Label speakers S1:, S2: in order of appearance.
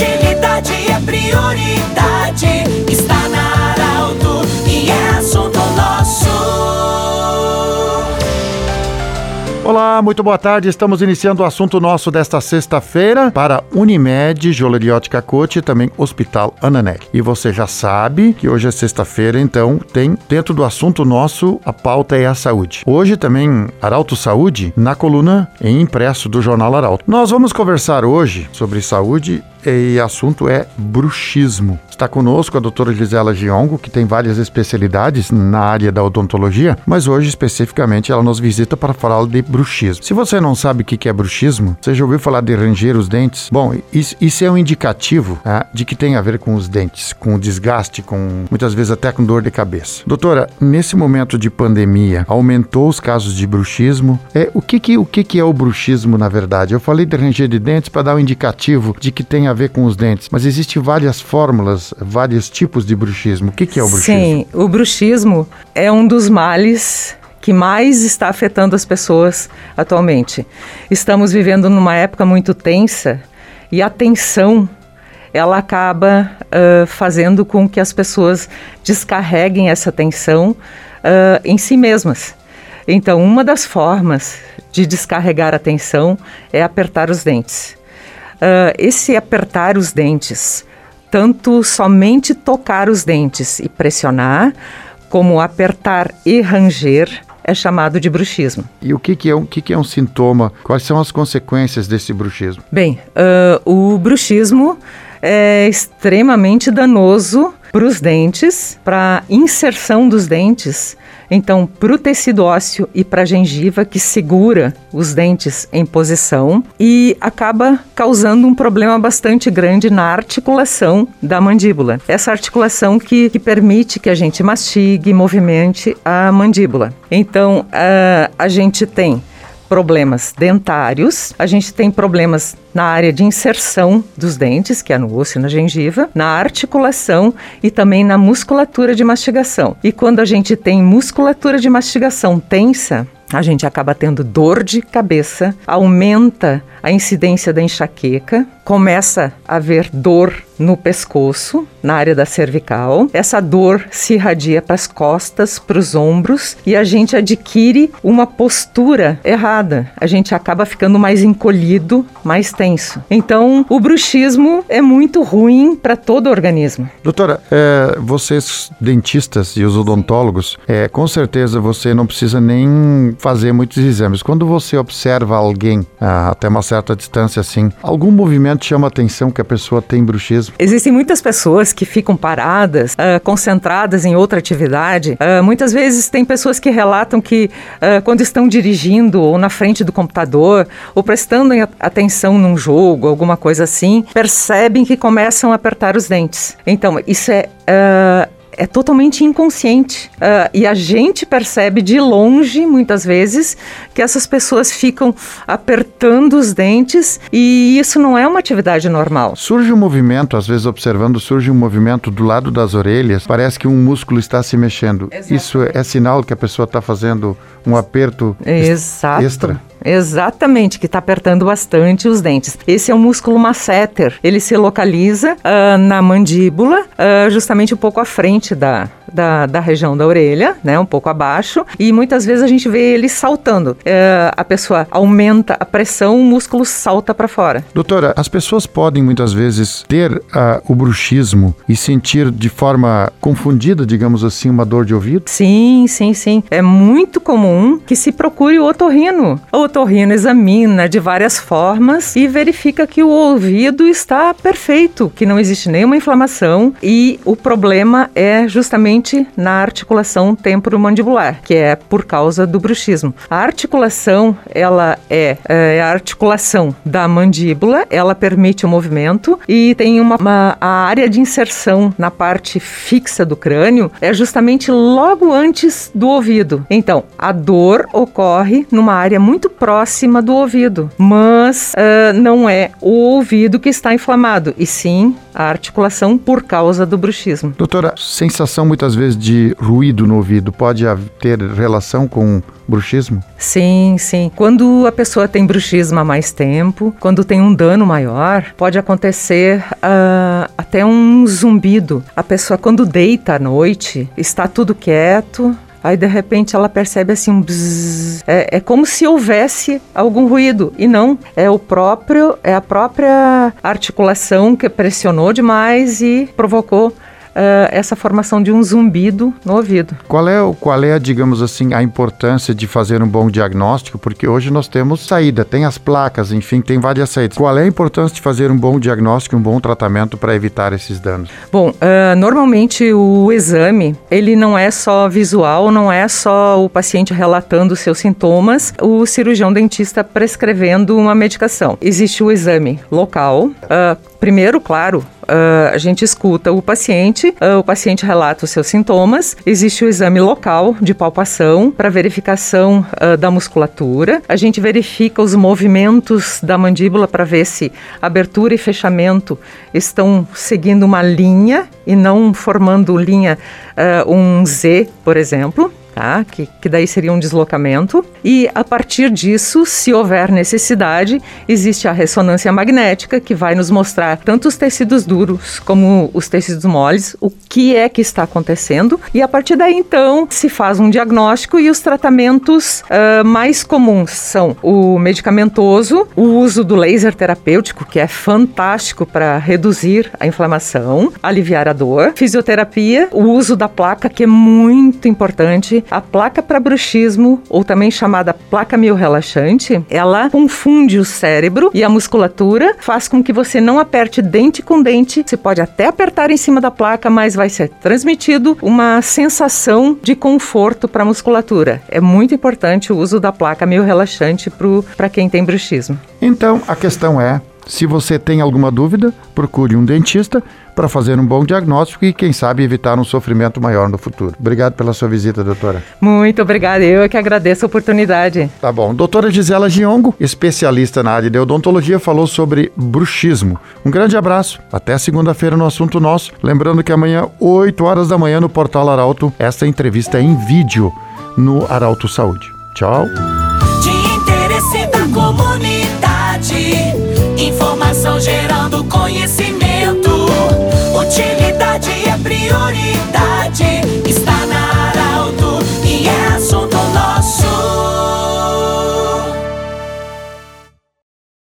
S1: Agilidade é prioridade. Está na Arauto e é assunto nosso.
S2: Olá, muito boa tarde. Estamos iniciando o assunto nosso desta sexta-feira para Unimed, Joalheria Ótica Cote e também Hospital Ananelli. E você já sabe que hoje é sexta-feira, então tem dentro do assunto nosso a pauta é a saúde. Hoje também Arauto Saúde na coluna em impresso do jornal Arauto. Nós vamos conversar hoje sobre saúde e assunto é bruxismo. Está conosco a doutora Gisela Giongo, que tem várias especialidades na área da odontologia, mas hoje especificamente ela nos visita para falar de bruxismo. Se você não sabe o que é bruxismo, você já ouviu falar de ranger os dentes? Bom, isso, é um indicativo tá, de que tem a ver com os dentes, com o desgaste, com muitas vezes até com dor de cabeça. Doutora, nesse momento de pandemia, aumentou os casos de bruxismo. É, o que, que, o que, que é o bruxismo na verdade? Eu falei de ranger de dentes para dar um indicativo de que tem a ver com os dentes, mas existem várias fórmulas, vários tipos de bruxismo. O que, que é o bruxismo?
S3: Sim, o bruxismo é um dos males que mais está afetando as pessoas atualmente. Estamos vivendo numa época muito tensa e a tensão ela acaba uh, fazendo com que as pessoas descarreguem essa tensão uh, em si mesmas. Então, uma das formas de descarregar a tensão é apertar os dentes. Uh, esse apertar os dentes, tanto somente tocar os dentes e pressionar, como apertar e ranger, é chamado de bruxismo.
S2: E o que, que é, um, que, que é um sintoma? Quais são as consequências desse bruxismo?
S3: Bem, uh, o bruxismo é extremamente danoso para os dentes, para inserção dos dentes então, para o tecido ósseo e para a gengiva, que segura os dentes em posição e acaba causando um problema bastante grande na articulação da mandíbula. Essa articulação que, que permite que a gente mastigue, movimente a mandíbula. Então, a, a gente tem problemas dentários, a gente tem problemas na área de inserção dos dentes, que é no osso e na gengiva, na articulação e também na musculatura de mastigação. E quando a gente tem musculatura de mastigação tensa, a gente acaba tendo dor de cabeça, aumenta a incidência da enxaqueca, começa a haver dor no pescoço, na área da cervical. Essa dor se irradia para as costas, para os ombros e a gente adquire uma postura errada. A gente acaba ficando mais encolhido, mais tenso. Então, o bruxismo é muito ruim para todo o organismo.
S2: Doutora, é, vocês dentistas e os odontólogos, é, com certeza você não precisa nem fazer muitos exames. Quando você observa alguém ah, até uma certa distância assim, algum movimento chama a atenção que a pessoa tem bruxismo?
S3: Existem muitas pessoas que ficam paradas, uh, concentradas em outra atividade. Uh, muitas vezes tem pessoas que relatam que uh, quando estão dirigindo ou na frente do computador ou prestando atenção num jogo, alguma coisa assim, percebem que começam a apertar os dentes. Então, isso é é totalmente inconsciente. Uh, e a gente percebe de longe, muitas vezes, que essas pessoas ficam apertando os dentes e isso não é uma atividade normal.
S2: Surge um movimento, às vezes observando, surge um movimento do lado das orelhas, parece que um músculo está se mexendo. Exato. Isso é sinal que a pessoa está fazendo um aperto
S3: Exato.
S2: extra?
S3: Exatamente, que está apertando bastante os dentes. Esse é o músculo masseter. Ele se localiza uh, na mandíbula, uh, justamente um pouco à frente da, da, da, região da orelha, né, um pouco abaixo, e muitas vezes a gente vê ele saltando. Uh, a pessoa aumenta a pressão, o músculo salta para fora.
S2: Doutora, as pessoas podem muitas vezes ter o bruxismo e sentir de forma confundida, digamos assim, uma dor de ouvido?
S3: Sim, sim, sim. É muito comum que se procure o otorrino. O otorrino examina de várias formas e verifica que o ouvido está perfeito, que não existe nenhuma inflamação e o problema é justamente na articulação temporomandibular, que é por causa do bruxismo. A articulação, ela é, é a articulação da mandíbula, ela permite o movimento e tem uma, uma a área de inserção na parte fixa do crânio é justamente logo antes do ouvido. Então, a dor ocorre numa área muito próxima do ouvido, mas uh, não é o ouvido que está inflamado, e sim a articulação por causa do bruxismo.
S2: Doutora, sensação muitas vezes de ruído no ouvido pode ter relação com bruxismo?
S3: Sim, sim. Quando a pessoa tem bruxismo há mais tempo, quando tem um dano maior, pode acontecer uh, até um zumbido. A pessoa, quando deita à noite, está tudo quieto, Aí de repente ela percebe assim um bzzz. É, é como se houvesse algum ruído e não é o próprio é a própria articulação que pressionou demais e provocou uh, essa formação de um zumbido no ouvido.
S2: Qual é, qual é, digamos assim, a importância de fazer um bom diagnóstico? Porque hoje nós temos saída, tem as placas, enfim, tem várias saídas. Qual é a importância de fazer um bom diagnóstico, um bom tratamento para evitar esses danos?
S3: Bom, uh, normalmente o exame, ele não é só visual, não é só o paciente relatando seus sintomas, o cirurgião dentista prescrevendo uma medicação. Existe o exame local, uh, primeiro, claro, uh, a gente escuta o paciente, uh, o paciente relata os seus sintomas, existe o exame local de palpação para verificação uh, da musculatura, a gente verifica os movimentos da mandíbula para ver se abertura e fechamento estão seguindo uma linha e não formando linha um Z, por exemplo tá? Que, que daí seria um deslocamento. E a partir disso, se houver necessidade, existe a ressonância magnética que vai nos mostrar tanto os tecidos duros como os tecidos moles, o que é que está acontecendo. E a partir daí, então, se faz um diagnóstico e os tratamentos uh, mais comuns são o medicamentoso, o uso do laser terapêutico, que é fantástico para reduzir a inflamação, aliviar a dor, fisioterapia, o uso da placa, que é muito importante a placa para bruxismo, ou também chamada placa mio-relaxante, ela confunde o cérebro e a musculatura, faz com que você não aperte dente com dente. Você pode até apertar em cima da placa, mas vai ser transmitido uma sensação de conforto para a musculatura. É muito importante o uso da placa mio-relaxante para quem tem bruxismo.
S2: Então, a questão é se você tem alguma dúvida, procure um dentista para fazer um bom diagnóstico e, quem sabe, evitar um sofrimento maior no futuro. Obrigado pela sua visita, doutora.
S3: Muito obrigada. Eu é que agradeço a oportunidade.
S2: Tá bom. Doutora Gisela Giongo, especialista na área de odontologia, falou sobre bruxismo. Um grande abraço. Até segunda-feira no Assunto Nosso. Lembrando que amanhã, 8 horas da manhã, no Portal Arauto, esta entrevista é em vídeo no Arauto Saúde. Tchau.
S1: De interesse da comunidade.